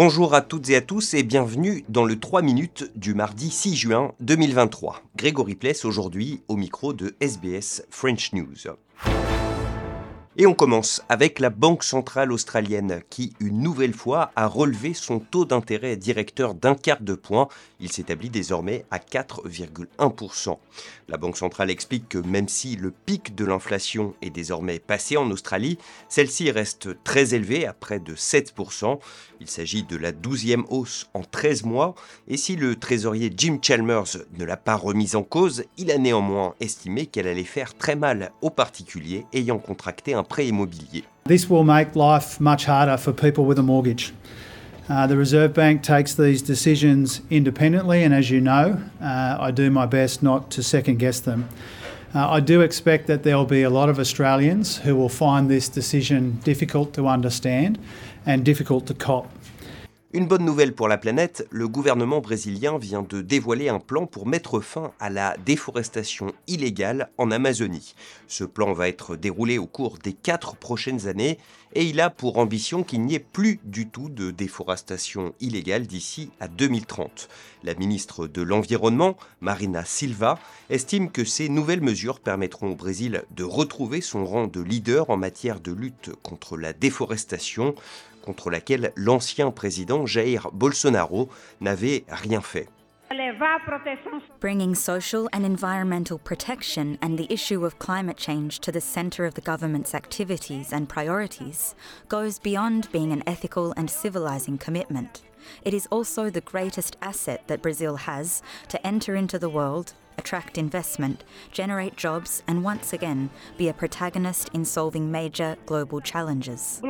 Bonjour à toutes et à tous et bienvenue dans le 3 minutes du mardi 6 juin 2023. Grégory Pless aujourd'hui au micro de SBS French News. Et on commence avec la Banque centrale australienne qui, une nouvelle fois, a relevé son taux d'intérêt directeur d'un quart de point. Il s'établit désormais à 4,1%. La Banque centrale explique que même si le pic de l'inflation est désormais passé en Australie, celle-ci reste très élevée à près de 7%. Il s'agit de la douzième hausse en 13 mois. Et si le trésorier Jim Chalmers ne l'a pas remise en cause, il a néanmoins estimé qu'elle allait faire très mal aux particuliers ayant contracté un prêt immobilier. This will make life much harder for people with a mortgage. Uh, the Reserve Bank takes these decisions independently, and as you know, uh, I do my best not to second guess them. Uh, I do expect that there will be a lot of Australians who will find this decision difficult to understand and difficult to cop. Une bonne nouvelle pour la planète, le gouvernement brésilien vient de dévoiler un plan pour mettre fin à la déforestation illégale en Amazonie. Ce plan va être déroulé au cours des quatre prochaines années et il a pour ambition qu'il n'y ait plus du tout de déforestation illégale d'ici à 2030. La ministre de l'Environnement, Marina Silva, estime que ces nouvelles mesures permettront au Brésil de retrouver son rang de leader en matière de lutte contre la déforestation contre laquelle l'ancien président Jair Bolsonaro n'avait rien fait. Bringing social and environmental protection and the issue of climate change to the centre of the government's activities and priorities goes beyond being an ethical and civilising commitment. It is also the greatest asset that Brazil has to enter into the world attract investment, generate jobs, and once again be a protagonist in solving major global challenges.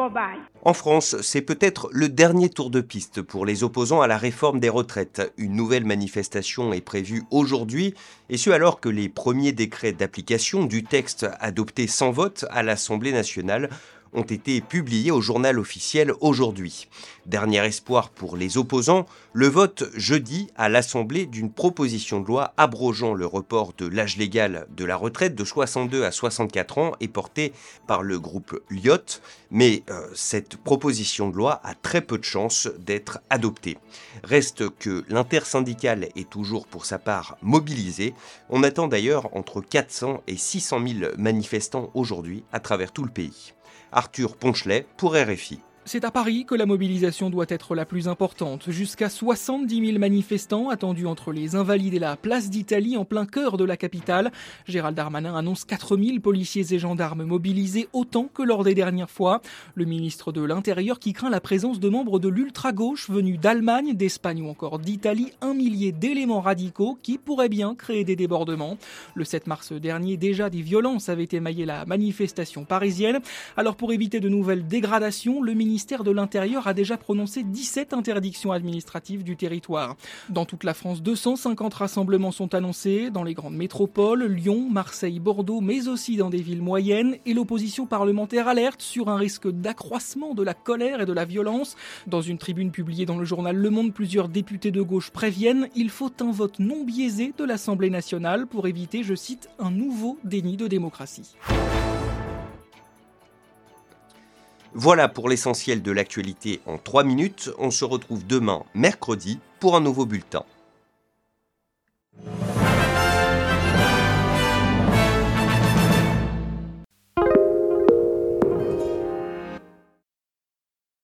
En France, c'est peut-être le dernier tour de piste pour les opposants à la réforme des retraites. Une nouvelle manifestation est prévue aujourd'hui, et ce alors que les premiers décrets d'application du texte adopté sans vote à l'Assemblée nationale ont été publiés au journal officiel aujourd'hui. Dernier espoir pour les opposants, le vote jeudi à l'Assemblée d'une proposition de loi abrogeant le report de l'âge légal de la retraite de 62 à 64 ans est porté par le groupe Lyot, mais euh, cette proposition de loi a très peu de chances d'être adoptée. Reste que l'intersyndicale est toujours pour sa part mobilisée. On attend d'ailleurs entre 400 et 600 000 manifestants aujourd'hui à travers tout le pays. Arthur Ponchelet pour RFI. C'est à Paris que la mobilisation doit être la plus importante. Jusqu'à 70 000 manifestants attendus entre les Invalides et la place d'Italie en plein cœur de la capitale. Gérald Darmanin annonce 4 000 policiers et gendarmes mobilisés autant que lors des dernières fois. Le ministre de l'Intérieur qui craint la présence de membres de l'ultra-gauche venus d'Allemagne, d'Espagne ou encore d'Italie, un millier d'éléments radicaux qui pourraient bien créer des débordements. Le 7 mars dernier, déjà des violences avaient émaillé la manifestation parisienne. Alors pour éviter de nouvelles dégradations, le ministre ministère de l'Intérieur a déjà prononcé 17 interdictions administratives du territoire. Dans toute la France, 250 rassemblements sont annoncés dans les grandes métropoles, Lyon, Marseille, Bordeaux, mais aussi dans des villes moyennes, et l'opposition parlementaire alerte sur un risque d'accroissement de la colère et de la violence. Dans une tribune publiée dans le journal Le Monde, plusieurs députés de gauche préviennent il faut un vote non biaisé de l'Assemblée nationale pour éviter, je cite, un nouveau déni de démocratie. Voilà pour l'essentiel de l'actualité en 3 minutes. On se retrouve demain, mercredi, pour un nouveau bulletin.